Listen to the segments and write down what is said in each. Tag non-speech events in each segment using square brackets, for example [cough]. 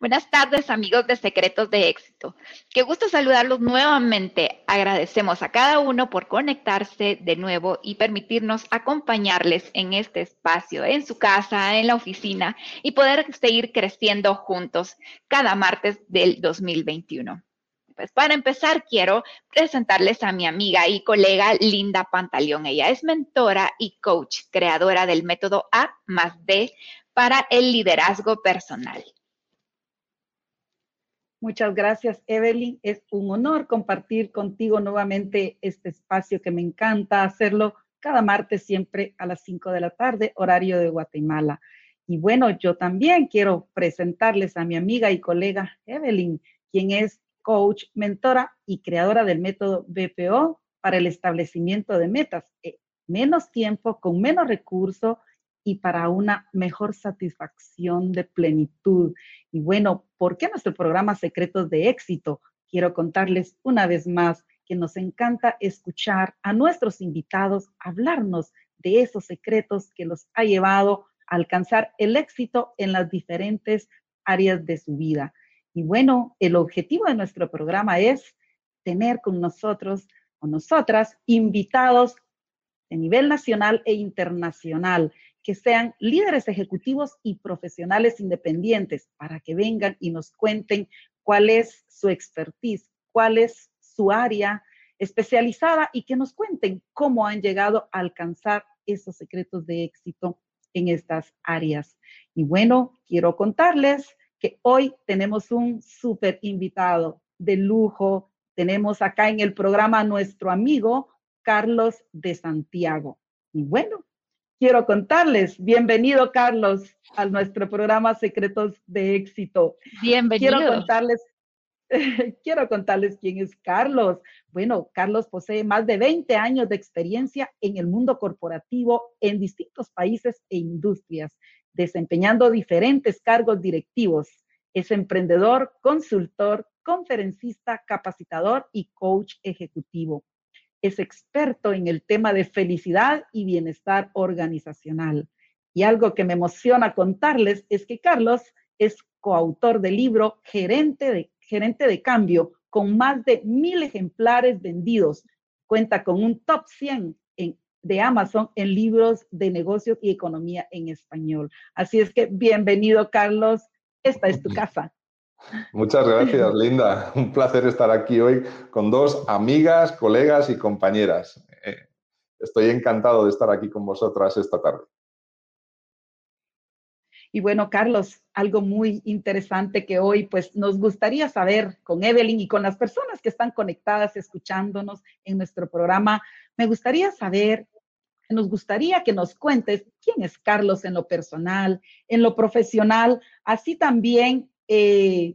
Buenas tardes, amigos de Secretos de Éxito. Qué gusto saludarlos nuevamente. Agradecemos a cada uno por conectarse de nuevo y permitirnos acompañarles en este espacio, en su casa, en la oficina y poder seguir creciendo juntos cada martes del 2021. Pues para empezar, quiero presentarles a mi amiga y colega Linda Pantaleón. Ella es mentora y coach, creadora del método A más D para el liderazgo personal. Muchas gracias, Evelyn. Es un honor compartir contigo nuevamente este espacio que me encanta hacerlo cada martes siempre a las 5 de la tarde, horario de Guatemala. Y bueno, yo también quiero presentarles a mi amiga y colega Evelyn, quien es coach, mentora y creadora del método BPO para el establecimiento de metas. Eh, menos tiempo, con menos recursos y para una mejor satisfacción de plenitud. Y bueno, ¿por qué nuestro programa Secretos de Éxito? Quiero contarles una vez más que nos encanta escuchar a nuestros invitados hablarnos de esos secretos que los ha llevado a alcanzar el éxito en las diferentes áreas de su vida. Y bueno, el objetivo de nuestro programa es tener con nosotros o nosotras invitados de nivel nacional e internacional que sean líderes ejecutivos y profesionales independientes para que vengan y nos cuenten cuál es su expertise, cuál es su área especializada y que nos cuenten cómo han llegado a alcanzar esos secretos de éxito en estas áreas. Y bueno, quiero contarles que hoy tenemos un súper invitado de lujo. Tenemos acá en el programa a nuestro amigo Carlos de Santiago. Y bueno, quiero contarles, bienvenido Carlos a nuestro programa Secretos de Éxito. Bienvenido. Quiero contarles, [laughs] quiero contarles quién es Carlos. Bueno, Carlos posee más de 20 años de experiencia en el mundo corporativo en distintos países e industrias, desempeñando diferentes cargos directivos. Es emprendedor, consultor, conferencista, capacitador y coach ejecutivo es experto en el tema de felicidad y bienestar organizacional. Y algo que me emociona contarles es que Carlos es coautor del libro Gerente de, Gerente de Cambio, con más de mil ejemplares vendidos. Cuenta con un top 100 de Amazon en libros de negocios y economía en español. Así es que bienvenido, Carlos. Esta es tu casa. Muchas gracias, Linda. Un placer estar aquí hoy con dos amigas, colegas y compañeras. Eh, estoy encantado de estar aquí con vosotras esta tarde. Y bueno, Carlos, algo muy interesante que hoy pues nos gustaría saber con Evelyn y con las personas que están conectadas escuchándonos en nuestro programa, me gustaría saber, nos gustaría que nos cuentes quién es Carlos en lo personal, en lo profesional, así también eh,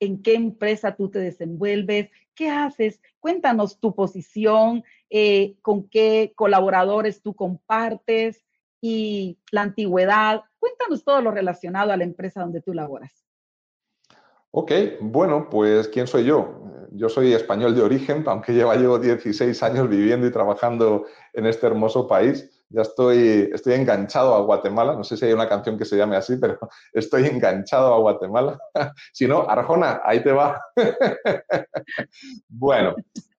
en qué empresa tú te desenvuelves, qué haces, cuéntanos tu posición, eh, con qué colaboradores tú compartes y la antigüedad. Cuéntanos todo lo relacionado a la empresa donde tú laboras. Ok, bueno, pues ¿quién soy yo? Yo soy español de origen, aunque lleva llevo 16 años viviendo y trabajando en este hermoso país ya estoy, estoy enganchado a Guatemala. No sé si hay una canción que se llame así, pero [laughs] estoy enganchado a Guatemala. [laughs] si no, Arjona, ahí te va. [laughs] bueno,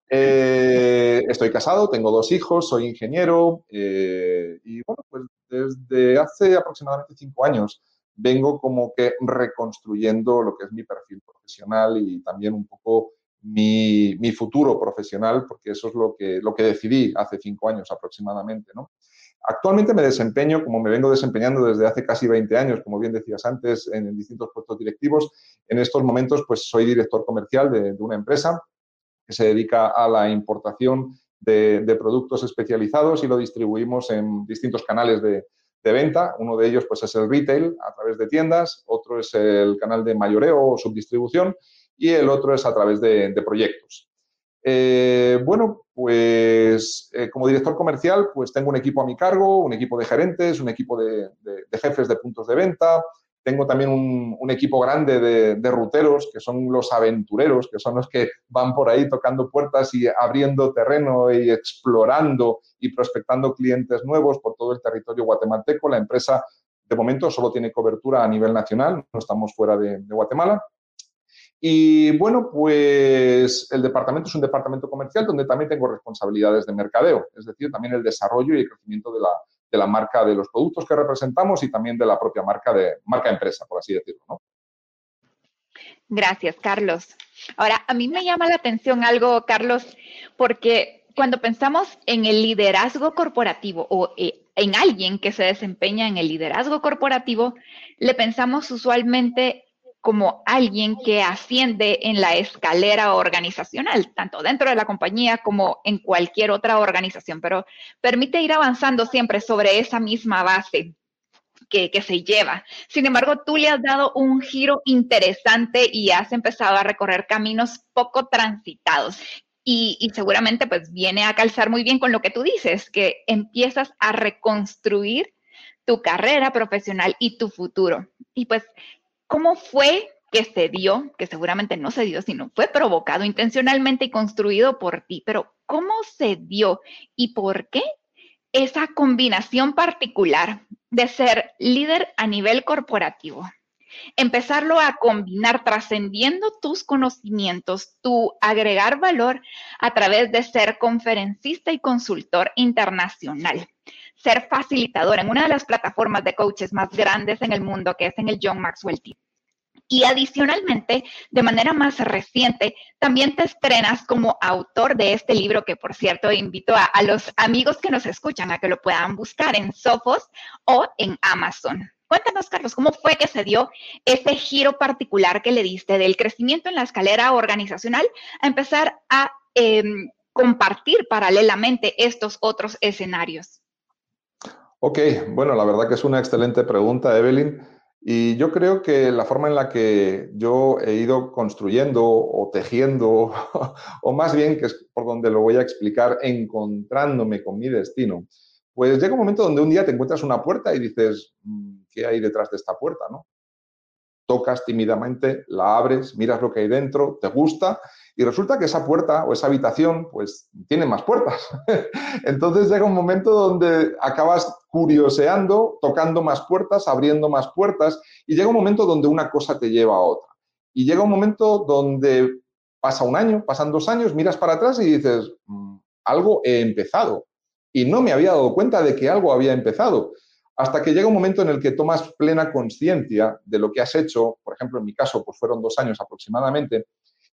eh, estoy casado, tengo dos hijos, soy ingeniero eh, y bueno, pues desde hace aproximadamente cinco años vengo como que reconstruyendo lo que es mi perfil profesional y también un poco mi, mi, futuro profesional, porque eso es lo que, lo que decidí hace cinco años aproximadamente, ¿no? Actualmente me desempeño, como me vengo desempeñando desde hace casi 20 años, como bien decías antes, en distintos puestos directivos. En estos momentos, pues soy director comercial de, una empresa que se dedica a la importación de, productos especializados y lo distribuimos en distintos canales de, venta. Uno de ellos, pues, es el retail a través de tiendas, otro es el canal de mayoreo o subdistribución y el otro es a través de proyectos. Eh, bueno, pues eh, como director comercial, pues tengo un equipo a mi cargo, un equipo de gerentes, un equipo de, jefes de puntos de venta. Tengo también un, equipo grande de, ruteros, que son los aventureros, que son los que van por ahí tocando puertas y abriendo terreno y explorando y prospectando clientes nuevos por todo el territorio guatemalteco. La empresa De momento solo tiene cobertura a nivel nacional, no estamos fuera de, Guatemala. Y bueno, pues el departamento es un departamento comercial donde también tengo responsabilidades de mercadeo, es decir, también el desarrollo y el crecimiento de la, de la marca de los productos que representamos y también de la propia marca de marca empresa, por así decirlo. ¿no? Gracias, Carlos. Ahora, a mí me llama la atención algo, Carlos, porque cuando pensamos en el liderazgo corporativo o eh, en alguien que se desempeña en el liderazgo corporativo, le pensamos usualmente como alguien que asciende en la escalera organizacional, tanto dentro de la compañía como en cualquier otra organización, pero permite ir avanzando siempre sobre esa misma base que, se lleva. Sin embargo, tú le has dado un giro interesante y has empezado a recorrer caminos poco transitados. Y, seguramente pues viene a calzar muy bien con lo que tú dices, que empiezas a reconstruir tu carrera profesional y tu futuro. Y pues, ¿cómo fue que se dio, que seguramente no se dio, sino fue provocado intencionalmente y construido por ti, pero ¿cómo se dio y por qué esa combinación particular de ser líder a nivel corporativo. Empezarlo a combinar trascendiendo tus conocimientos, tu agregar valor a través de ser conferencista y consultor internacional. Ser facilitador en una de las plataformas de coaches más grandes en el mundo, que es en el John Maxwell Team. Y adicionalmente, de manera más reciente, también te estrenas como autor de este libro que, por cierto, invito a, los amigos que nos escuchan a que lo puedan buscar en Sophos o en Amazon. Cuéntanos, Carlos, ¿cómo fue que se dio ese giro particular que le diste del crecimiento en la escalera organizacional a empezar a em, compartir paralelamente estos otros escenarios? Ok, bueno, la verdad que es una excelente pregunta, Evelyn. Y yo creo que la forma en la que yo he ido construyendo o tejiendo, [laughs] o más bien, que es por donde lo voy a explicar, encontrándome con mi destino, pues llega un momento donde un día te encuentras una puerta y dices, mm, ¿qué hay detrás de esta puerta? ¿no? Tocas tímidamente, la abres, miras lo que hay dentro, te gusta y resulta que esa puerta o esa habitación, pues tiene más puertas. [laughs] Entonces llega un momento donde acabas curioseando, tocando más puertas, abriendo más puertas, y llega un momento donde una cosa te lleva a otra. Y llega un momento donde pasa un año, pasan dos años, miras para atrás y dices, mm, algo he empezado. Y no me había dado cuenta de que algo había empezado. Hasta que llega un momento en el que tomas plena conciencia de lo que has hecho, por ejemplo, en mi caso, pues fueron dos años aproximadamente,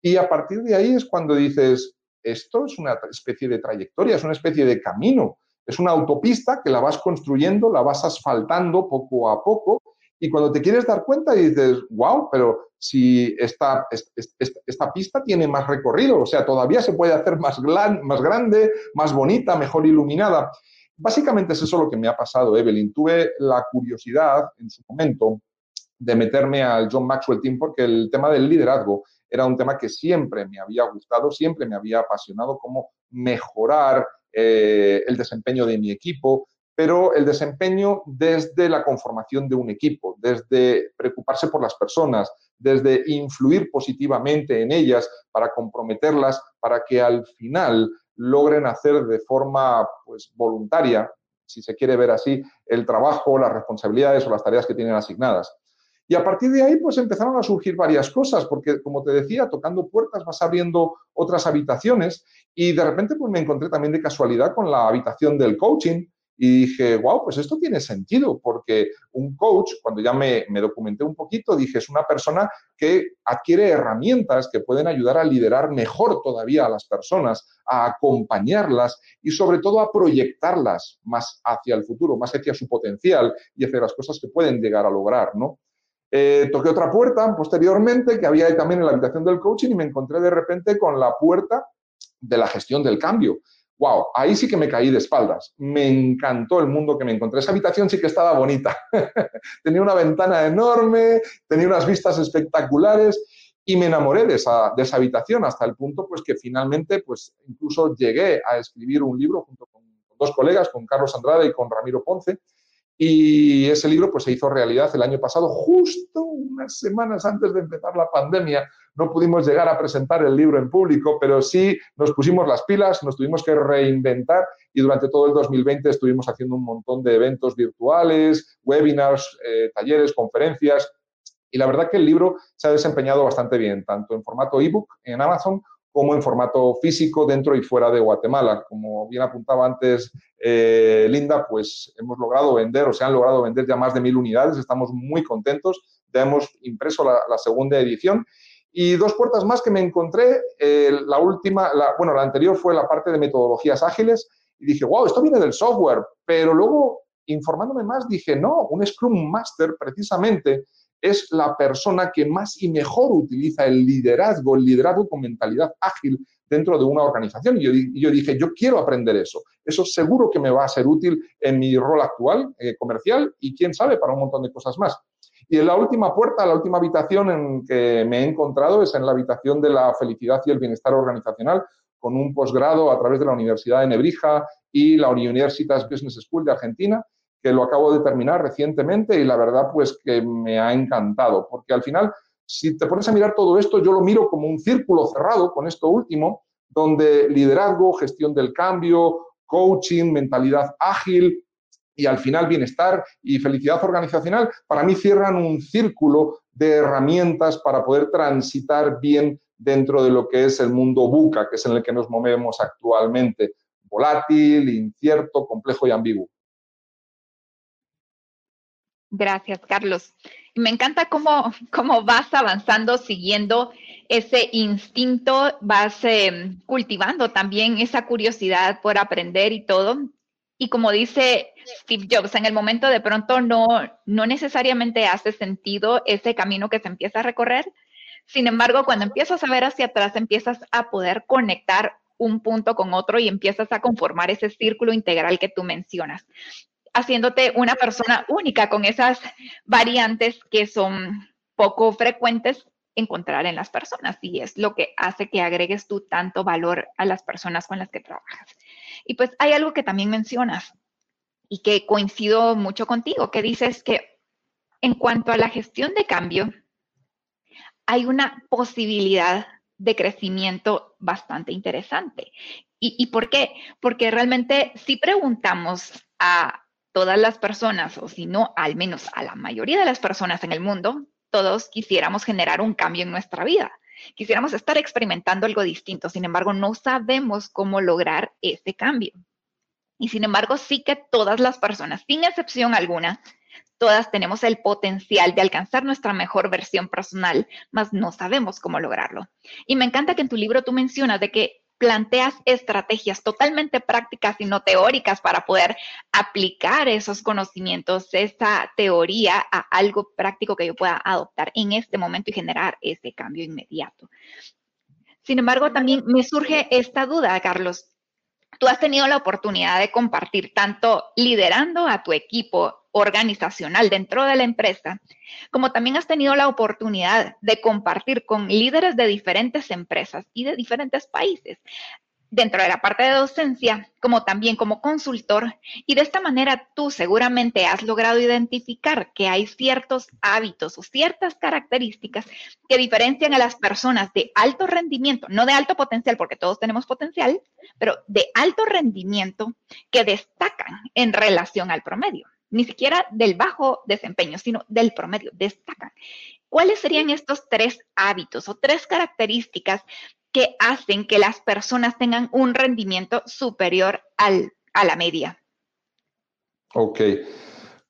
y a partir de ahí es cuando dices, esto es una especie de trayectoria, es una especie de camino, es una autopista que la vas construyendo, la vas asfaltando poco a poco y cuando te quieres dar cuenta dices, wow, pero si esta, esta, pista tiene más recorrido, o sea, todavía se puede hacer más, más grande, más bonita, mejor iluminada. Básicamente es eso lo que me ha pasado, Evelyn. Tuve la curiosidad en su momento de meterme al John Maxwell Team porque el tema del liderazgo era un tema que siempre me había gustado, siempre me había apasionado, cómo mejorar eh, el desempeño de mi equipo, pero el desempeño desde la conformación de un equipo, desde preocuparse por las personas, desde influir positivamente en ellas para comprometerlas, para que al final logren hacer de forma pues, voluntaria, si se quiere ver así, el trabajo, las responsabilidades o las tareas que tienen asignadas. Y a partir de ahí, pues empezaron a surgir varias cosas, porque como te decía, tocando puertas vas abriendo otras habitaciones y de repente pues me encontré también de casualidad con la habitación del coaching y dije, wow, pues esto tiene sentido, porque un coach, cuando ya me, me, documenté un poquito, dije, es una persona que adquiere herramientas que pueden ayudar a liderar mejor todavía a las personas, a acompañarlas y sobre todo a proyectarlas más hacia el futuro, más hacia su potencial y hacia las cosas que pueden llegar a lograr, ¿no? Eh, toqué otra puerta posteriormente que había también en la habitación del coaching y me encontré de repente con la puerta de la gestión del cambio. Wow, ahí sí que me caí de espaldas. Me encantó el mundo que me encontré. Esa habitación sí que estaba bonita. [laughs] tenía una ventana enorme, tenía unas vistas espectaculares y me enamoré de esa, de esa habitación hasta el punto pues que finalmente pues incluso llegué a escribir un libro junto con dos colegas, con Carlos Andrade y con Ramiro Ponce, Y ese libro pues, se hizo realidad el año pasado, justo unas semanas antes de empezar la pandemia. No pudimos llegar a presentar el libro en público, pero sí nos pusimos las pilas, nos tuvimos que reinventar y durante todo el 2020 estuvimos haciendo un montón de eventos virtuales, webinars, eh, talleres, conferencias. Y la verdad que el libro se ha desempeñado bastante bien, tanto en formato ebook en Amazon como en formato físico dentro y fuera de Guatemala. Como bien apuntaba antes eh, Linda, pues hemos logrado vender o se han logrado vender ya más de mil unidades, estamos muy contentos, ya hemos impreso la, segunda edición. Y dos puertas más que me encontré, eh, la última, la, bueno, la anterior fue la parte de metodologías ágiles y dije, wow, esto viene del software, pero luego informándome más dije, no, un Scrum Master precisamente es la persona que más y mejor utiliza el liderazgo, el liderazgo con mentalidad ágil dentro de una organización. Y yo, dije, yo quiero aprender eso. Eso seguro que me va a ser útil en mi rol actual eh, comercial y quién sabe para un montón de cosas más. Y en la última puerta, la última habitación en que me he encontrado es en la habitación de la felicidad y el bienestar organizacional, con un posgrado a través de la Universidad de Nebrija y la Universitas Business School de Argentina, que lo acabo de terminar recientemente y la verdad pues que me ha encantado, porque al final, si te pones a mirar todo esto, yo lo miro como un círculo cerrado con esto último, donde liderazgo, gestión del cambio, coaching, mentalidad ágil y al final bienestar y felicidad organizacional, para mí cierran un círculo de herramientas para poder transitar bien dentro de lo que es el mundo buca, que es en el que nos movemos actualmente, volátil, incierto, complejo y ambiguo. Gracias, Carlos. Me encanta cómo, cómo vas avanzando siguiendo ese instinto, vas em, cultivando también esa curiosidad por aprender y todo. Y como dice Steve Jobs, en el momento de pronto no, no necesariamente hace sentido ese camino que se empieza a recorrer. Sin embargo, cuando empiezas a ver hacia atrás, empiezas a poder conectar un punto con otro y empiezas a conformar ese círculo integral que tú mencionas haciéndote una persona única con esas variantes que son poco frecuentes encontrar en las personas y es lo que hace que agregues tú tanto valor a las personas con las que trabajas. Y pues hay algo que también mencionas y que coincido mucho contigo, que dices que en cuanto a la gestión de cambio, hay una posibilidad de crecimiento bastante interesante. ¿Y, y por qué? Porque realmente si preguntamos a todas las personas, o si no, al menos a la mayoría de las personas en el mundo, todos quisiéramos generar un cambio en nuestra vida. Quisiéramos estar experimentando algo distinto, sin embargo, no sabemos cómo lograr ese cambio. Y sin embargo, sí que todas las personas, sin excepción alguna, todas tenemos el potencial de alcanzar nuestra mejor versión personal, mas no sabemos cómo lograrlo. Y me encanta que en tu libro tú mencionas de que planteas estrategias totalmente prácticas y no teóricas para poder aplicar esos conocimientos, esa teoría a algo práctico que yo pueda adoptar en este momento y generar ese cambio inmediato. Sin embargo, también me surge esta duda, Carlos. Tú has tenido la oportunidad de compartir tanto liderando a tu equipo organizacional dentro de la empresa, como también has tenido la oportunidad de compartir con líderes de diferentes empresas y de diferentes países dentro de la parte de docencia, como también como consultor, y de esta manera tú seguramente has logrado identificar que hay ciertos hábitos o ciertas características que diferencian a las personas de alto rendimiento, no de alto potencial, porque todos tenemos potencial, pero de alto rendimiento que destacan en relación al promedio ni siquiera del bajo desempeño, sino del promedio, destacan. ¿Cuáles serían estos tres hábitos o tres características que hacen que las personas tengan un rendimiento superior al, a la media? Ok.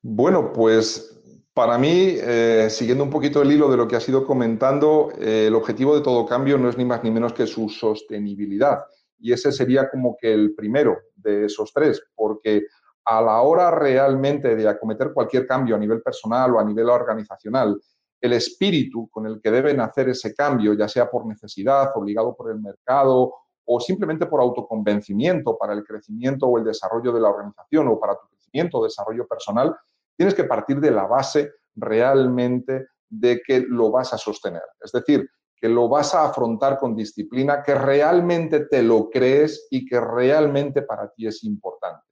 Bueno, pues para mí, eh, siguiendo un poquito el hilo de lo que has ido comentando, eh, el objetivo de todo cambio no es ni más ni menos que su sostenibilidad. Y ese sería como que el primero de esos tres, porque a la hora realmente de acometer cualquier cambio a nivel personal o a nivel organizacional, el espíritu con el que deben hacer ese cambio, ya sea por necesidad, obligado por el mercado o simplemente por autoconvencimiento para el crecimiento o el desarrollo de la organización o para tu crecimiento o desarrollo personal, tienes que partir de la base realmente de que lo vas a sostener. Es decir, que lo vas a afrontar con disciplina, que realmente te lo crees y que realmente para ti es importante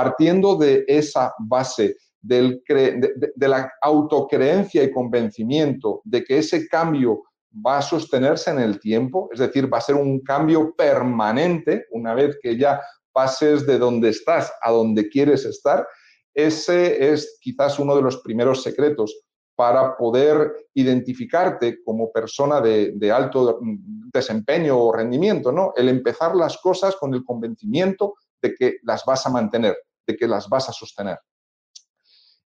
partiendo de esa base de, de la autocreencia y convencimiento de que ese cambio va a sostenerse en el tiempo, es decir, va a ser un cambio permanente una vez que ya pases de donde estás a donde quieres estar, ese es quizás uno de los primeros secretos para poder identificarte como persona de, alto desempeño o rendimiento, ¿no? El empezar las cosas con el convencimiento de que las vas a mantener, que las vas a sostener.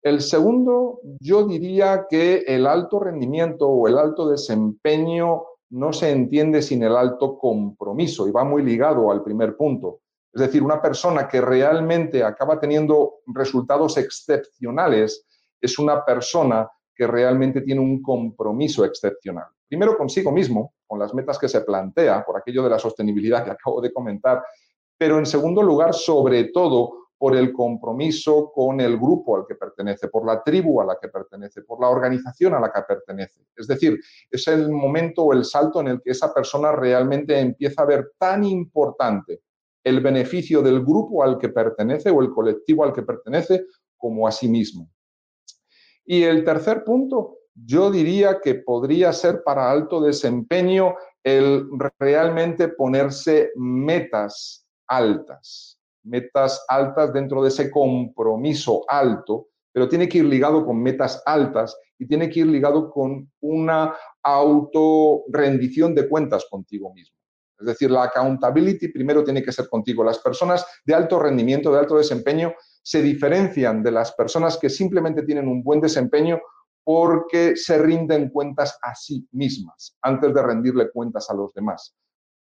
El segundo, yo diría que el alto rendimiento o el alto desempeño no se entiende sin el alto compromiso y va muy ligado al primer punto. Es decir, una persona que realmente acaba teniendo resultados excepcionales es una persona que realmente tiene un compromiso excepcional. Primero consigo mismo, con las metas que se plantea, por aquello de la sostenibilidad que acabo de comentar, pero en segundo lugar, sobre todo, por el compromiso con el grupo al que pertenece, por la tribu a la que pertenece, por la organización a la que pertenece. Es decir, es el momento o el salto en el que esa persona realmente empieza a ver tan importante el beneficio del grupo al que pertenece o el colectivo al que pertenece como a sí mismo. Y el tercer punto, yo diría que podría ser para alto desempeño el realmente ponerse metas altas, metas altas dentro de ese compromiso alto, pero tiene que ir ligado con metas altas y tiene que ir ligado con una autorrendición de cuentas contigo mismo. Es decir, la accountability primero tiene que ser contigo. Las personas de alto rendimiento, de alto desempeño, se diferencian de las personas que simplemente tienen un buen desempeño porque se rinden cuentas a sí mismas antes de rendirle cuentas a los demás.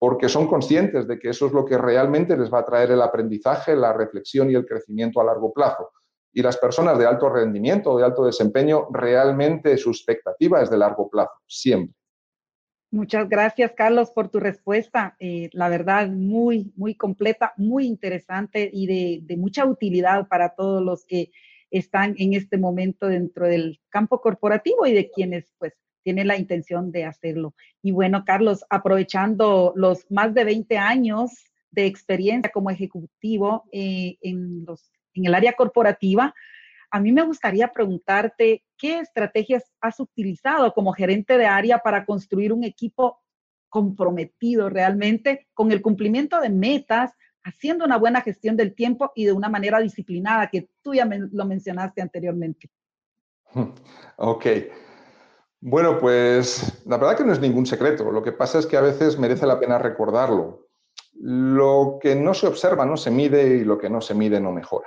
Porque son conscientes de que eso es lo que realmente les va a traer el aprendizaje, la reflexión y el crecimiento a largo plazo. Y las personas de alto rendimiento o de alto desempeño, realmente su expectativa es de largo plazo, siempre. Muchas gracias, Carlos, por tu respuesta. Eh, la verdad, muy, muy completa, muy interesante y de, mucha utilidad para todos los que están en este momento dentro del campo corporativo y de quienes, pues, tienen la intención de hacerlo. Y bueno, Carlos, aprovechando los más de 20 años de experiencia como ejecutivo eh, en, los, en el área corporativa, a mí me gustaría preguntarte qué estrategias has utilizado como gerente de área para construir un equipo comprometido realmente con el cumplimiento de metas, haciendo una buena gestión del tiempo y de una manera disciplinada, que tú ya lo mencionaste anteriormente. [laughs] Ok. Bueno, pues la verdad que no es ningún secreto. Lo que pasa es que a veces merece la pena recordarlo. Lo que no se observa no se mide y lo que no se mide no mejora.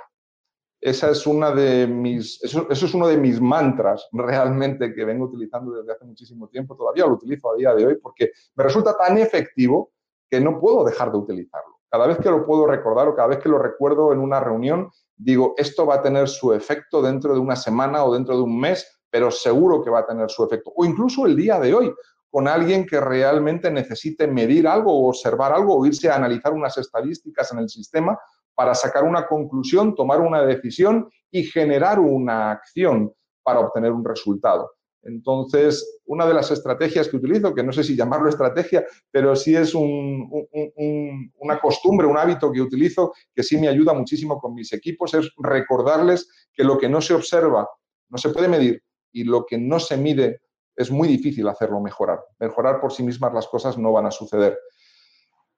Esa es una de mis, eso, es uno de mis mantras realmente que vengo utilizando desde hace muchísimo tiempo. Todavía lo utilizo a día de hoy porque me resulta tan efectivo que no puedo dejar de utilizarlo. Cada vez que lo puedo recordar o cada vez que lo recuerdo en una reunión, digo, esto va a tener su efecto dentro de una semana o dentro de un mes, pero seguro que va a tener su efecto. O incluso el día de hoy, con alguien que realmente necesite medir algo o observar algo o irse a analizar unas estadísticas en el sistema para sacar una conclusión, tomar una decisión y generar una acción para obtener un resultado. Entonces, una de las estrategias que utilizo, que no sé si llamarlo estrategia, pero sí es una costumbre, un hábito que utilizo, que sí me ayuda muchísimo con mis equipos, es recordarles que lo que no se observa no se puede medir y lo que no se mide es muy difícil hacerlo mejorar. Mejorar por sí mismas las cosas no van a suceder.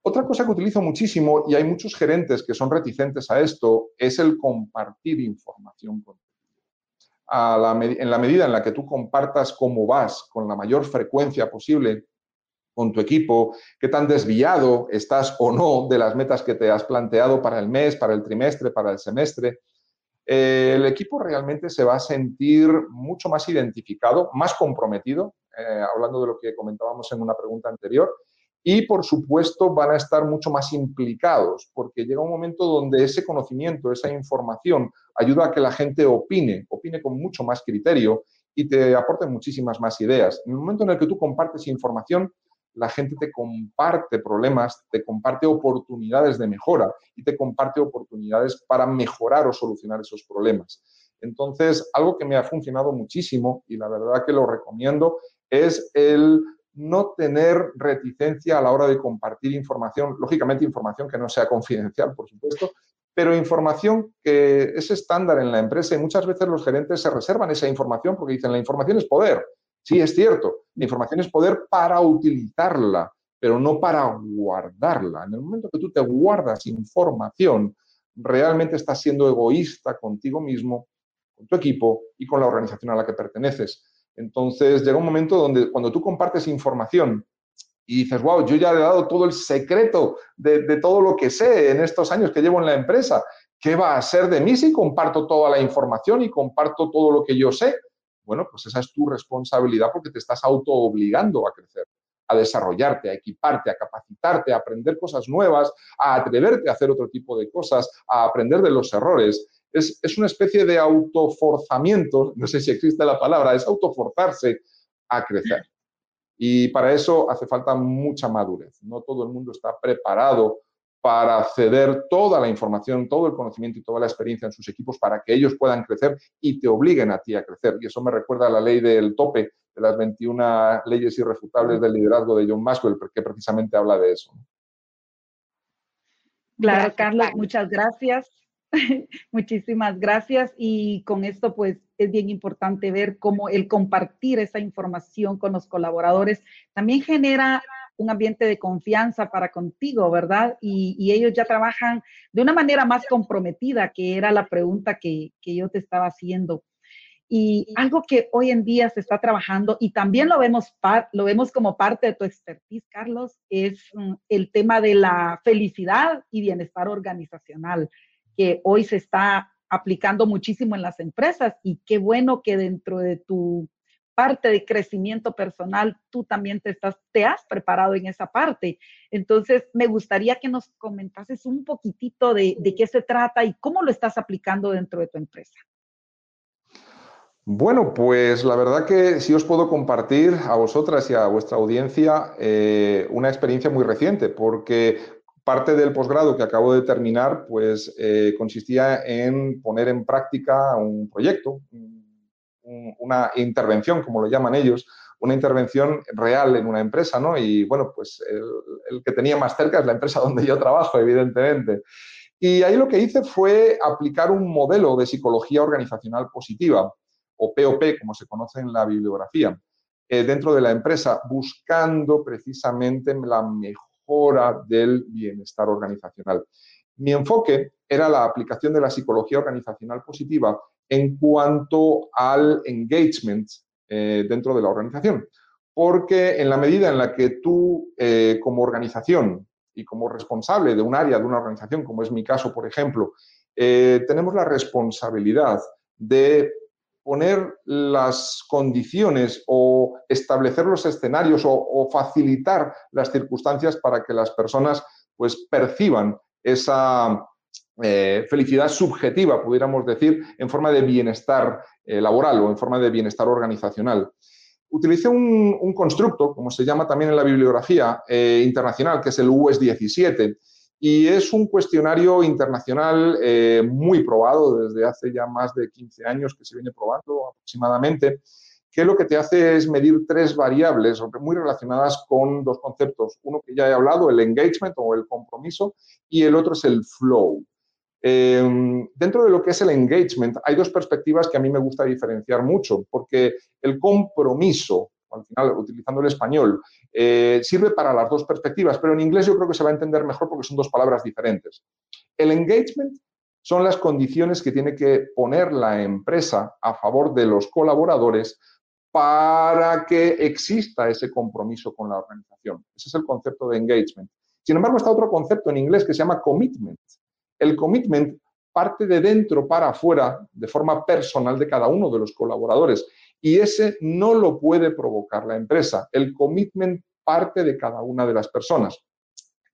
Otra cosa que utilizo muchísimo, y hay muchos gerentes que son reticentes a esto, es el compartir información en la medida en la que tú compartas cómo vas con la mayor frecuencia posible con tu equipo, qué tan desviado estás o no de las metas que te has planteado para el mes, para el trimestre, para el semestre, eh, el equipo realmente se va a sentir mucho más identificado, más comprometido, eh, hablando de lo que comentábamos en una pregunta anterior, y por supuesto van a estar mucho más implicados, porque llega un momento donde ese conocimiento, esa información, ayuda a que la gente opine, opine con mucho más criterio y te aporte muchísimas más ideas. En el momento en el que tú compartes información, la gente te comparte problemas, te comparte oportunidades de mejora y te comparte oportunidades para mejorar o solucionar esos problemas. Entonces, algo que me ha funcionado muchísimo y la verdad que lo recomiendo es el no tener reticencia a la hora de compartir información, lógicamente información que no sea confidencial, por supuesto, pero información que es estándar en la empresa y muchas veces los gerentes se reservan esa información porque dicen la información es poder. Sí, es cierto, la información es poder para utilizarla, pero no para guardarla. En el momento que tú te guardas información, realmente estás siendo egoísta contigo mismo, con tu equipo y con la organización a la que perteneces. Entonces llega un momento donde cuando tú compartes información y dices, wow, yo ya he dado todo el secreto de, de, todo lo que sé en estos años que llevo en la empresa, ¿qué va a ser de mí si comparto toda la información y comparto todo lo que yo sé? Bueno, pues esa es tu responsabilidad porque te estás auto obligando a crecer a desarrollarte, a equiparte, a capacitarte, a aprender cosas nuevas, a atreverte a hacer otro tipo de cosas, a aprender de los errores. Es, es una especie de autoforzamiento, [laughs] no sé si existe la palabra, es autoforzarse a crecer. Y para eso hace falta mucha madurez. No todo el mundo está preparado para ceder toda la información, todo el conocimiento y toda la experiencia en sus equipos para que ellos puedan crecer y te obliguen a ti a crecer. Y eso me recuerda a la ley del tope de las 21 leyes irrefutables del liderazgo de John Maxwell, que precisamente habla de eso. Claro, Carlos, muchas gracias. [laughs] Muchísimas gracias. Y con esto, pues, es bien importante ver cómo el compartir esa información con los colaboradores también genera un ambiente de confianza para contigo, ¿verdad? Y, ellos ya trabajan de una manera más comprometida, que era la pregunta que, que yo te estaba haciendo. Y algo que hoy en día se está trabajando y también lo vemos, lo vemos como parte de tu expertise, Carlos, es mm, el tema de la felicidad y bienestar organizacional, que hoy se está aplicando muchísimo en las empresas y qué bueno que dentro de tu parte de crecimiento personal tú también te estás te has preparado en esa parte. Entonces, me gustaría que nos comentases un poquitito de, de qué se trata y cómo lo estás aplicando dentro de tu empresa. Bueno, pues la verdad que sí os puedo compartir a vosotras y a vuestra audiencia eh, una experiencia muy reciente, porque parte del posgrado que acabo de terminar, pues eh, consistía en poner en práctica un proyecto, una intervención, como lo llaman ellos, una intervención real en una empresa, ¿no? Y bueno, pues el, que tenía más cerca es la empresa [laughs] donde yo trabajo, evidentemente. Y ahí lo que hice fue aplicar un modelo de psicología organizacional positiva o POP, como se conoce en la bibliografía, eh, dentro de la empresa, buscando precisamente la mejora del bienestar organizacional. Mi enfoque era la aplicación de la psicología organizacional positiva en cuanto al engagement eh, dentro de la organización. Porque en la medida en la que tú, eh, como organización y como responsable de un área de una organización, como es mi caso, por ejemplo, tenemos la responsabilidad de poner las condiciones o establecer los escenarios o, facilitar las circunstancias para que las personas pues perciban esa eh, felicidad subjetiva, pudiéramos decir, en forma de bienestar eh, laboral o en forma de bienestar organizacional. Utilicé un, constructo, como se llama también en la bibliografía eh, internacional, que es el US 17, y es un cuestionario internacional muy probado desde hace ya más de 15 años que se viene probando aproximadamente, que lo que te hace es medir tres variables muy relacionadas con dos conceptos. Uno que ya he hablado, el engagement o el compromiso, y el otro es el flow. Em, dentro de lo que es el engagement, hay dos perspectivas que a mí me gusta diferenciar mucho, porque el compromiso al final utilizando el español, eh, sirve para las dos perspectivas, pero en inglés yo creo que se va a entender mejor porque son dos palabras diferentes. El engagement son las condiciones que tiene que poner la empresa a favor de los colaboradores para que exista ese compromiso con la organización. Ese es el concepto de engagement. Sin embargo, está otro concepto en inglés que se llama commitment. El commitment parte de dentro para afuera de forma personal de cada uno de los colaboradores y ese no lo puede provocar la empresa. El commitment parte de cada una de las personas.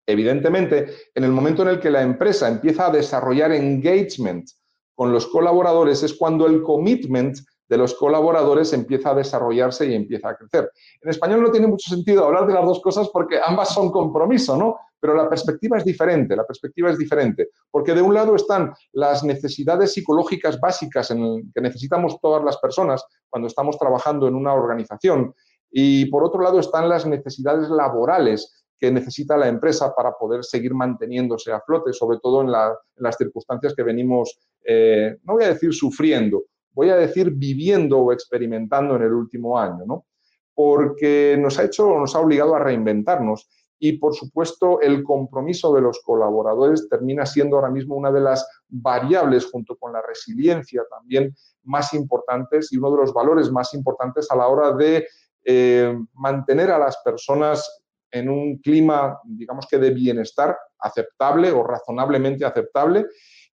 Evidentemente, en el momento en el que la empresa empieza a desarrollar engagement con los colaboradores es cuando el commitment de los colaboradores empieza a desarrollarse y empieza a crecer. En español no tiene mucho sentido hablar de las dos cosas porque ambas son compromiso, ¿no? Pero la perspectiva es diferente, la perspectiva es diferente, porque de un lado están las necesidades psicológicas básicas que necesitamos todas las personas cuando estamos trabajando en una organización y por otro lado están las necesidades laborales que necesita la empresa para poder seguir manteniéndose a flote, sobre todo en, las circunstancias que venimos, eh, no voy a decir sufriendo, voy a decir viviendo o experimentando en el último año, ¿no? Porque nos ha hecho, nos ha obligado a reinventarnos y, por supuesto, el compromiso de los colaboradores termina siendo ahora mismo una de las variables, junto con la resiliencia también, más importantes y uno de los valores más importantes a la hora de eh, mantener a las personas en un clima, digamos que de bienestar aceptable o razonablemente aceptable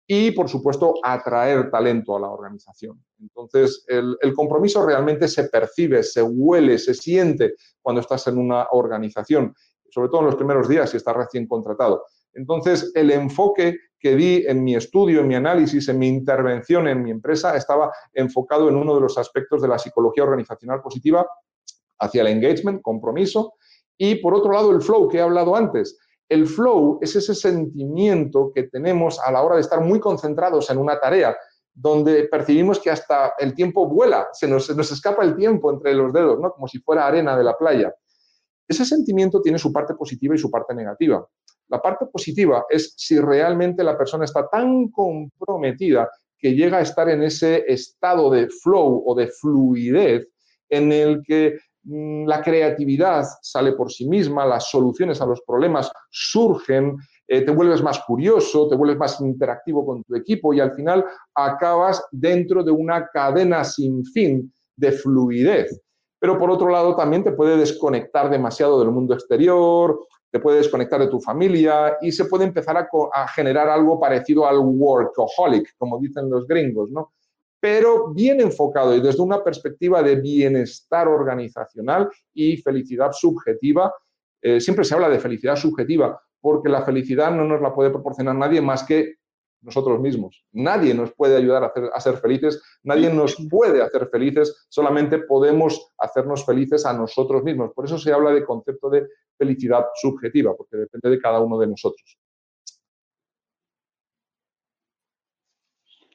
y, por supuesto, atraer talento a la organización. Entonces, el, el, compromiso realmente se percibe, se huele, se siente cuando estás en una organización sobre todo en los primeros días si está recién contratado. Entonces, el enfoque que di en mi estudio, en mi análisis, en mi intervención en mi empresa, estaba enfocado en uno de los aspectos de la psicología organizacional positiva hacia el engagement, compromiso, y por otro lado el flow que he hablado antes. El flow es ese sentimiento que tenemos a la hora de estar muy concentrados en una tarea, donde percibimos que hasta el tiempo vuela, se nos, se nos escapa el tiempo entre los dedos, ¿no? como si fuera arena de la playa. Ese sentimiento tiene su parte positiva y su parte negativa. La parte positiva es si realmente la persona está tan comprometida que llega a estar en ese estado de flow o de fluidez en el que mm, la creatividad sale por sí misma, las soluciones a los problemas surgen, eh, te vuelves más curioso, te vuelves más interactivo con tu equipo y al final acabas dentro de una cadena sin fin de fluidez pero por otro lado también te puede desconectar demasiado del mundo exterior, te puede desconectar de tu familia y se puede empezar a, generar algo parecido al workaholic, como dicen los gringos, ¿no? Pero bien enfocado y desde una perspectiva de bienestar organizacional y felicidad subjetiva. Eh, siempre se habla de felicidad subjetiva porque la felicidad no nos la puede proporcionar nadie más que nosotros mismos. Nadie nos puede ayudar a, ser felices, nadie nos puede hacer felices, solamente podemos hacernos felices a nosotros mismos. Por eso se habla de concepto de felicidad subjetiva, porque depende de cada uno de nosotros.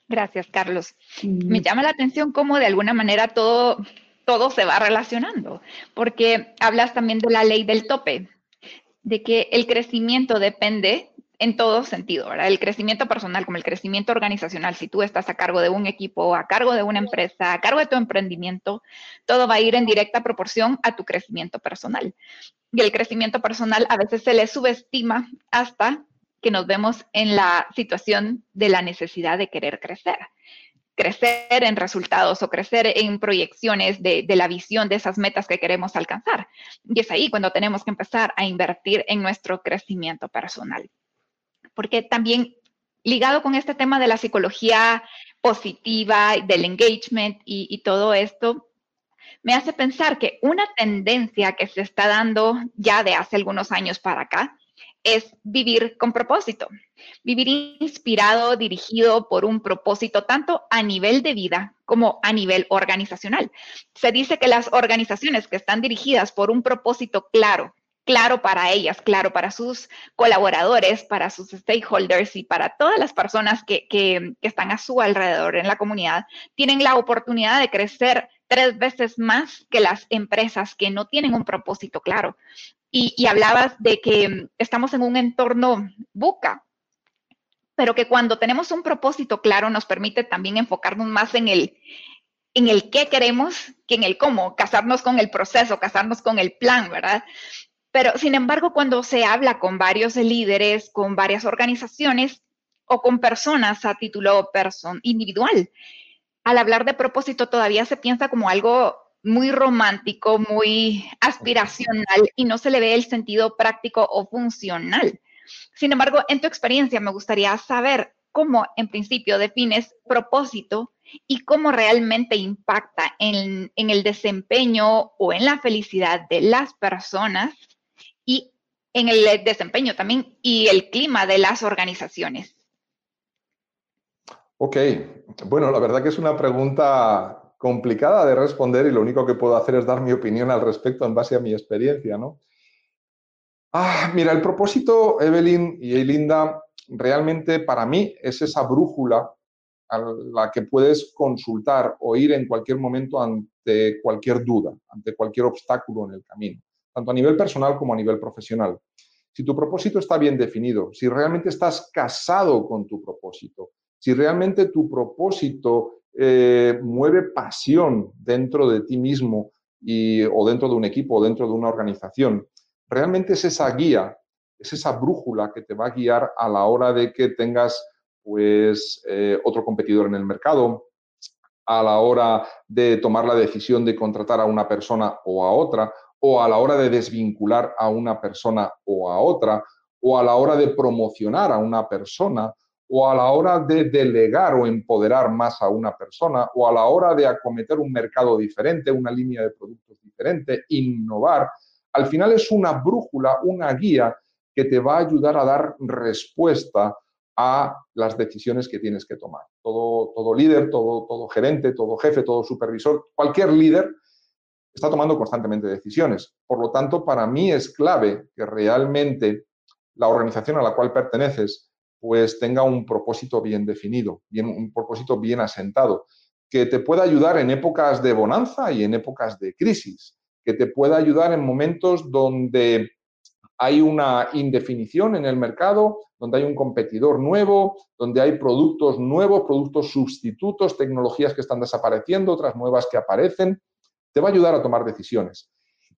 Gracias, Carlos. Me llama la atención cómo de alguna manera todo, todo se va relacionando, porque hablas también de la ley del tope, de que el crecimiento depende en todo sentido, ¿verdad? El crecimiento personal como el crecimiento organizacional, si tú estás a cargo de un equipo, a cargo de una empresa, a cargo de tu emprendimiento, todo va a ir en directa proporción a tu crecimiento personal. Y el crecimiento personal a veces se le subestima hasta que nos vemos en la situación de la necesidad de querer crecer crecer en resultados o crecer en proyecciones de, de, la visión de esas metas que queremos alcanzar. Y es ahí cuando tenemos que empezar a invertir en nuestro crecimiento personal porque también ligado con este tema de la psicología positiva, del engagement y, todo esto, me hace pensar que una tendencia que se está dando ya de hace algunos años para acá es vivir con propósito, vivir inspirado, dirigido por un propósito tanto a nivel de vida como a nivel organizacional. Se dice que las organizaciones que están dirigidas por un propósito claro, claro para ellas, claro para sus colaboradores, para sus stakeholders y para todas las personas que, están a su alrededor en la comunidad, tienen la oportunidad de crecer tres veces más que las empresas que no tienen un propósito claro. Y, hablabas de que estamos en un entorno buca, pero que cuando tenemos un propósito claro nos permite también enfocarnos más en el, en el qué queremos que en el cómo, casarnos con el proceso, casarnos con el plan, ¿verdad? Pero, sin embargo, cuando se habla con varios líderes, con varias organizaciones o con personas a título person individual, al hablar de propósito todavía se piensa como algo muy romántico, muy aspiracional y no se le ve el sentido práctico o funcional. Sin embargo, en tu experiencia me gustaría saber cómo en principio defines propósito y cómo realmente impacta en, el desempeño o en la felicidad de las personas en el desempeño también y el clima de las organizaciones. Ok, bueno, la verdad que es una pregunta complicada de responder y lo único que puedo hacer es dar mi opinión al respecto en base a mi experiencia, ¿no? Ah, mira, el propósito, Evelyn y Linda, realmente para mí es esa brújula a la que puedes consultar o ir en cualquier momento ante cualquier duda, ante cualquier obstáculo en el camino. Tanto a nivel personal como a nivel profesional. Si tu propósito está bien definido, si realmente estás casado con tu propósito, si realmente tu propósito eh, mueve pasión dentro de ti mismo y, o dentro de un equipo o dentro de una organización, realmente es esa guía, es esa brújula que te va a guiar a la hora de que tengas pues eh, otro competidor en el mercado, a la hora de tomar la decisión de contratar a una persona o a otra, o a la hora de desvincular a una persona o a otra, o a la hora de promocionar a una persona, o a la hora de delegar o empoderar más a una persona, o a la hora de acometer un mercado diferente, una línea de productos diferente, innovar. Al final es una brújula, una guía que te va a ayudar a dar respuesta a las decisiones que tienes que tomar. Todo, todo líder, todo, todo gerente, todo jefe, todo supervisor, cualquier líder está tomando constantemente decisiones. Por lo tanto, para mí es clave que realmente la organización a la cual perteneces pues tenga un propósito bien definido, un propósito bien asentado, que te pueda ayudar en épocas de bonanza y en épocas de crisis, que te pueda ayudar en momentos donde hay una indefinición en el mercado, donde hay un competidor nuevo, donde hay productos nuevos, productos sustitutos, tecnologías que están desapareciendo, otras nuevas que aparecen, te va a ayudar a tomar decisiones.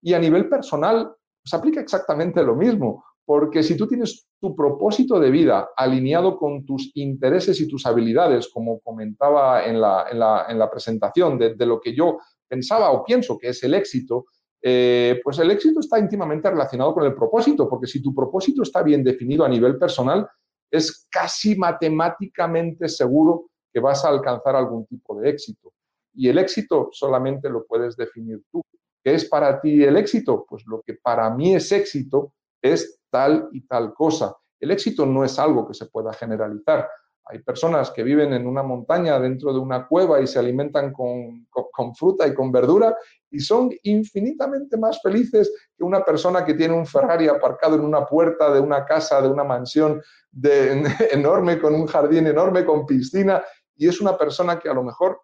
Y a nivel personal, se aplica exactamente lo mismo, porque si tú tienes tu propósito de vida alineado con tus intereses y tus habilidades, como comentaba en la, presentación de, de, lo que yo pensaba o pienso que es el éxito, eh, pues el éxito está íntimamente relacionado con el propósito, porque si tu propósito está bien definido a nivel personal, es casi matemáticamente seguro que vas a alcanzar algún tipo de éxito. Y el éxito solamente lo puedes definir tú. ¿Qué es para ti el éxito? Pues lo que para mí es éxito es tal y tal cosa. El éxito no es algo que se pueda generalizar. Hay personas que viven en una montaña dentro de una cueva y se alimentan con, fruta y con verdura y son infinitamente más felices que una persona que tiene un Ferrari aparcado en una puerta de una casa, de una mansión [laughs] enorme, con un jardín enorme, con piscina, y es una persona que a lo mejor,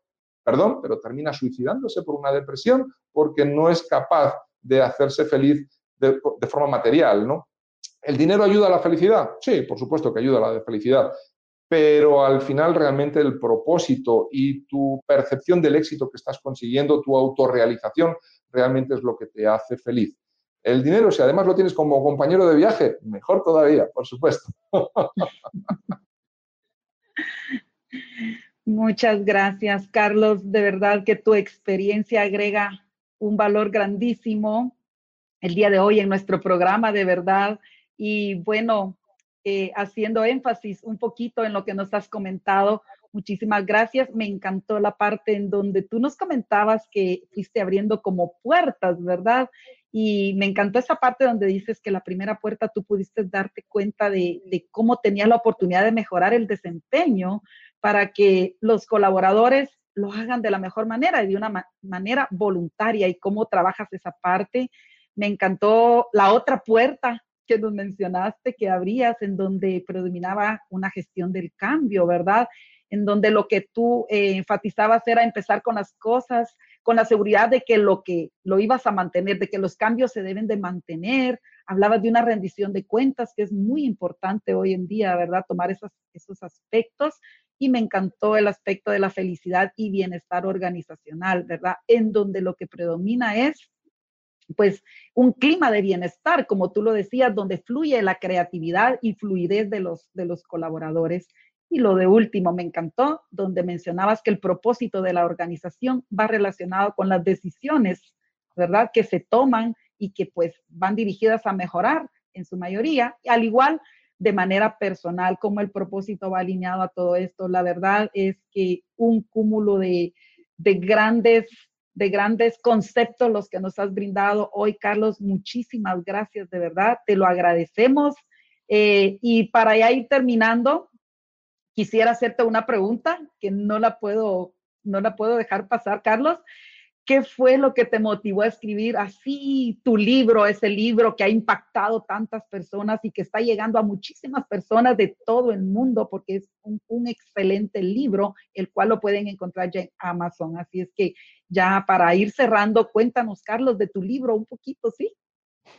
perdón, pero termina suicidándose por una depresión porque no es capaz de hacerse feliz de, de forma material, ¿no? ¿El dinero ayuda a la felicidad? Sí, por supuesto que ayuda a la felicidad, pero al final realmente el propósito y tu percepción del éxito que estás consiguiendo, tu autorrealización, realmente es lo que te hace feliz. El dinero, si además lo tienes como compañero de viaje, mejor todavía, por supuesto. [laughs] Muchas gracias, Carlos. De verdad que tu experiencia agrega un valor grandísimo el día de hoy en nuestro programa, de verdad. Y bueno, eh, haciendo énfasis un poquito en lo que nos has comentado. Muchísimas gracias. Me encantó la parte en donde tú nos comentabas que fuiste abriendo como puertas, ¿verdad? Y me encantó esa parte donde dices que la primera puerta tú pudiste darte cuenta de, cómo tenías la oportunidad de mejorar el desempeño para que los colaboradores lo hagan de la mejor manera y de una manera voluntaria y cómo trabajas esa parte. Me encantó la otra puerta que nos mencionaste que habrías en donde predominaba una gestión del cambio, ¿verdad? En donde lo que tú eh, enfatizabas era empezar con las cosas, con la seguridad de que lo que lo ibas a mantener, de que los cambios se deben de mantener. Hablabas de una rendición de cuentas, que es muy importante hoy en día, ¿verdad? Tomar esos, esos aspectos. Y me encantó el aspecto de la felicidad y bienestar organizacional, ¿verdad? En donde lo que predomina es pues un clima de bienestar, como tú lo decías, donde fluye la creatividad y fluidez de los, de los colaboradores. Y lo de último, me encantó, donde mencionabas que el propósito de la organización va relacionado con las decisiones, ¿verdad? Que se toman y que pues van dirigidas a mejorar en su mayoría, al igual de manera personal, como el propósito va alineado a todo esto. La verdad es que un cúmulo de, de grandes de grandes conceptos los que nos has brindado hoy, Carlos. Muchísimas gracias, de verdad, te lo agradecemos. Eh, y para ya ir terminando, quisiera hacerte una pregunta que no la puedo, no la puedo dejar pasar, Carlos. ¿Qué fue lo que te motivó a escribir así tu libro, ese libro que ha impactado tantas personas y que está llegando a muchísimas personas de todo el mundo porque es un, excelente libro, el cual lo pueden encontrar ya en Amazon. Así es que ya para ir cerrando, cuéntanos, Carlos, de tu libro un poquito, ¿sí?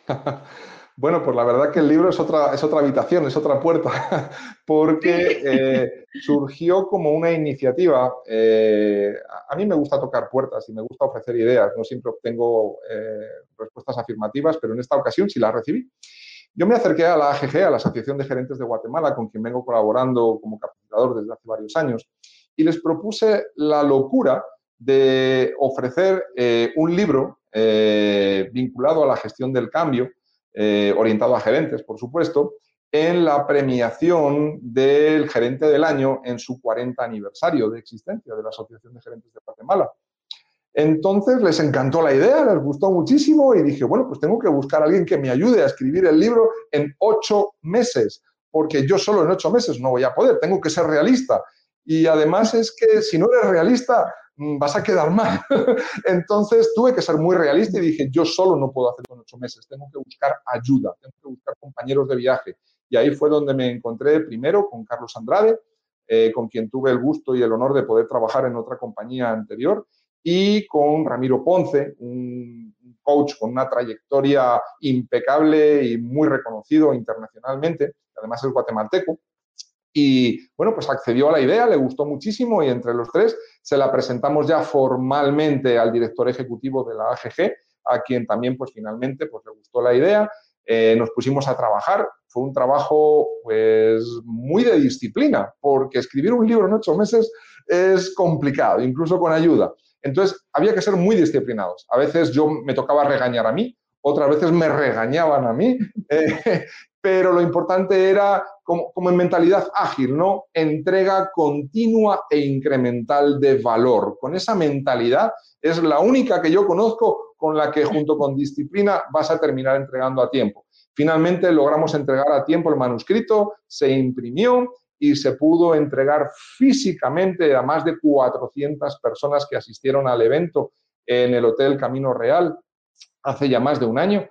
[laughs] Bueno, pues la verdad que el libro es otra, es otra habitación, es otra puerta, [laughs] porque eh, surgió como una iniciativa. Eh, a mí me gusta tocar puertas y me gusta ofrecer ideas, no siempre obtengo eh, respuestas afirmativas, pero en esta ocasión sí las recibí. Yo me acerqué a la AGG, a la Asociación de Gerentes de Guatemala, con quien vengo colaborando como capacitador desde hace varios años, y les propuse la locura de ofrecer un libro vinculado a la gestión del cambio, eh, orientado a gerentes, por supuesto, en la premiación del gerente del año en su 40 aniversario de existencia de la Asociación de Gerentes de Guatemala. Entonces les encantó la idea, les gustó muchísimo y dije, bueno, pues tengo que buscar a alguien que me ayude a escribir el libro en ocho meses, porque yo solo en ocho meses no voy a poder, tengo que ser realista. Y además es que si no eres realista, vas a quedar mal. [laughs] Entonces tuve que ser muy realista y dije, yo solo no puedo hacer con ocho meses, tengo que buscar ayuda, tengo que buscar compañeros de viaje. Y ahí fue donde me encontré primero con Carlos Andrade, eh, con quien tuve el gusto y el honor de poder trabajar en otra compañía anterior, y con Ramiro Ponce, un coach con una trayectoria impecable y muy reconocido internacionalmente, además es guatemalteco, y bueno, pues accedió a la idea, le gustó muchísimo y entre los tres se la presentamos ya formalmente al director ejecutivo de la AGG, a quien también pues finalmente pues le gustó la idea. Eh, nos pusimos a trabajar, fue un trabajo pues muy de disciplina, porque escribir un libro en ocho meses es complicado, incluso con ayuda. Entonces había que ser muy disciplinados. A veces yo me tocaba regañar a mí, otras veces me regañaban a mí, [laughs] eh, pero lo importante era como, en mentalidad ágil, ¿no? Entrega continua e incremental de valor. Con esa mentalidad es la única que yo conozco con la que junto con disciplina vas a terminar entregando a tiempo. Finalmente logramos entregar a tiempo el manuscrito, se imprimió y se pudo entregar físicamente a más de 400 personas que asistieron al evento en el Hotel Camino Real hace ya más de un año.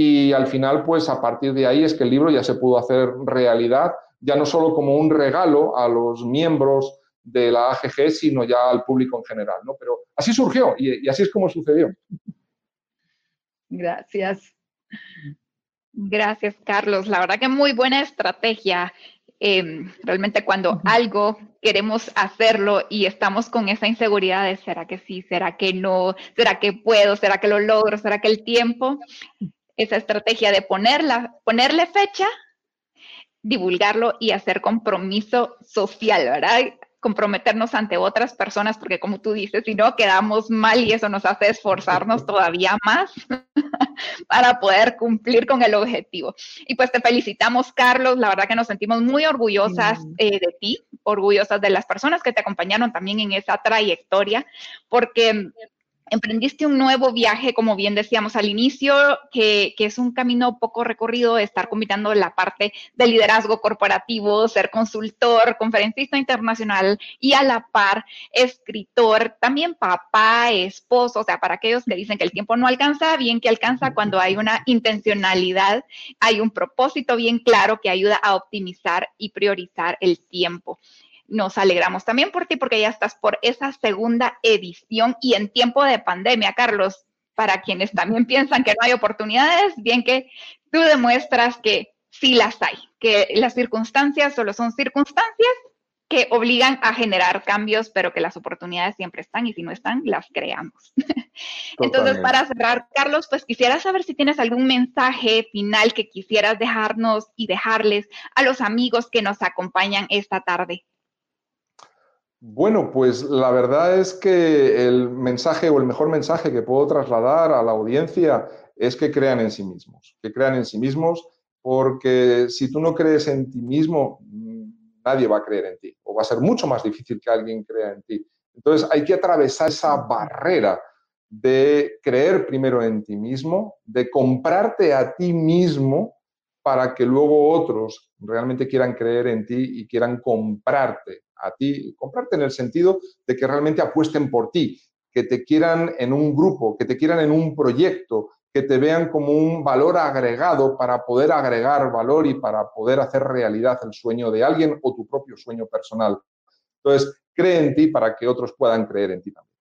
Y al final, pues a partir de ahí es que el libro ya se pudo hacer realidad, ya no solo como un regalo a los miembros de la AGG, sino ya al público en general. ¿no? Pero así surgió y, así es como sucedió. Gracias. Gracias, Carlos. La verdad que muy buena estrategia. Em, realmente cuando algo queremos hacerlo y estamos con esa inseguridad de será que sí, será que no, será que puedo, será que lo logro, será que el tiempo, esa estrategia de ponerla, ponerle fecha, divulgarlo y hacer compromiso social, ¿verdad? comprometernos ante otras personas, porque como tú dices, si no, quedamos mal y eso nos hace esforzarnos todavía más [laughs] para poder cumplir con el objetivo. Y pues te felicitamos, Carlos, la verdad que nos sentimos muy orgullosas eh, de ti, orgullosas de las personas que te acompañaron también en esa trayectoria, porque emprendiste un nuevo viaje, como bien decíamos al inicio, que, es un camino poco recorrido, estar combinando la parte de liderazgo corporativo, ser consultor, conferencista internacional y a la par escritor, también papá, esposo, o sea, para aquellos que dicen que el tiempo no alcanza, bien que alcanza cuando hay una intencionalidad, hay un propósito bien claro que ayuda a optimizar y priorizar el tiempo nos alegramos también por ti porque ya estás por esa segunda edición y en tiempo de pandemia, Carlos, para quienes también piensan que no hay oportunidades, bien que tú demuestras que sí las hay, que las circunstancias solo son circunstancias que obligan a generar cambios, pero que las oportunidades siempre están y si no están, las creamos. [laughs] Entonces, para cerrar, Carlos, pues quisiera saber si tienes algún mensaje final que quisieras dejarnos y dejarles a los amigos que nos acompañan esta tarde. Bueno, pues la verdad es que el mensaje o el mejor mensaje que puedo trasladar a la audiencia es que crean en sí mismos, que crean en sí mismos, porque si tú no crees en ti mismo, nadie va a creer en ti, o va a ser mucho más difícil que alguien crea en ti. Entonces hay que atravesar esa barrera de creer primero en ti mismo, de comprarte a ti mismo para que luego otros realmente quieran creer en ti y quieran comprarte a ti, comprarte en el sentido de que realmente apuesten por ti, que te quieran en un grupo, que te quieran en un proyecto, que te vean como un valor agregado para poder agregar valor y para poder hacer realidad el sueño de alguien o tu propio sueño personal. Entonces, cree en ti para que otros puedan creer en ti también.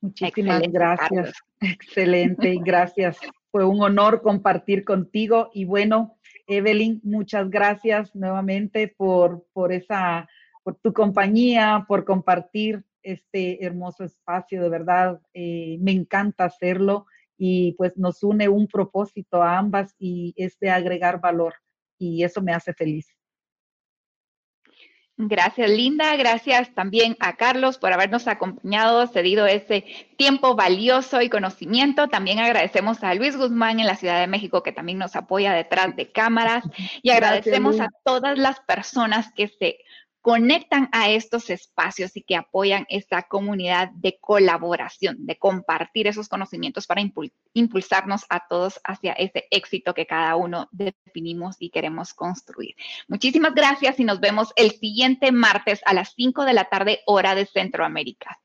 Muchísimas gracias. Excelente, gracias. Fue un honor compartir contigo y bueno, Evelyn, muchas gracias nuevamente por, por esa, por tu compañía, por compartir este hermoso espacio, de verdad, eh, me encanta hacerlo y pues nos une un propósito a ambas y es de agregar valor y eso me hace feliz. Gracias, Linda. Gracias también a Carlos por habernos acompañado, cedido ese tiempo valioso y conocimiento. También agradecemos a Luis Guzmán en la Ciudad de México, que también nos apoya detrás de cámaras. Y agradecemos a todas las personas que se conectan a estos espacios y que apoyan esta comunidad de colaboración, de compartir esos conocimientos para impulsarnos a todos hacia ese éxito que cada uno definimos y queremos construir. Muchísimas gracias y nos vemos el siguiente martes a las 5 de la tarde hora de Centroamérica.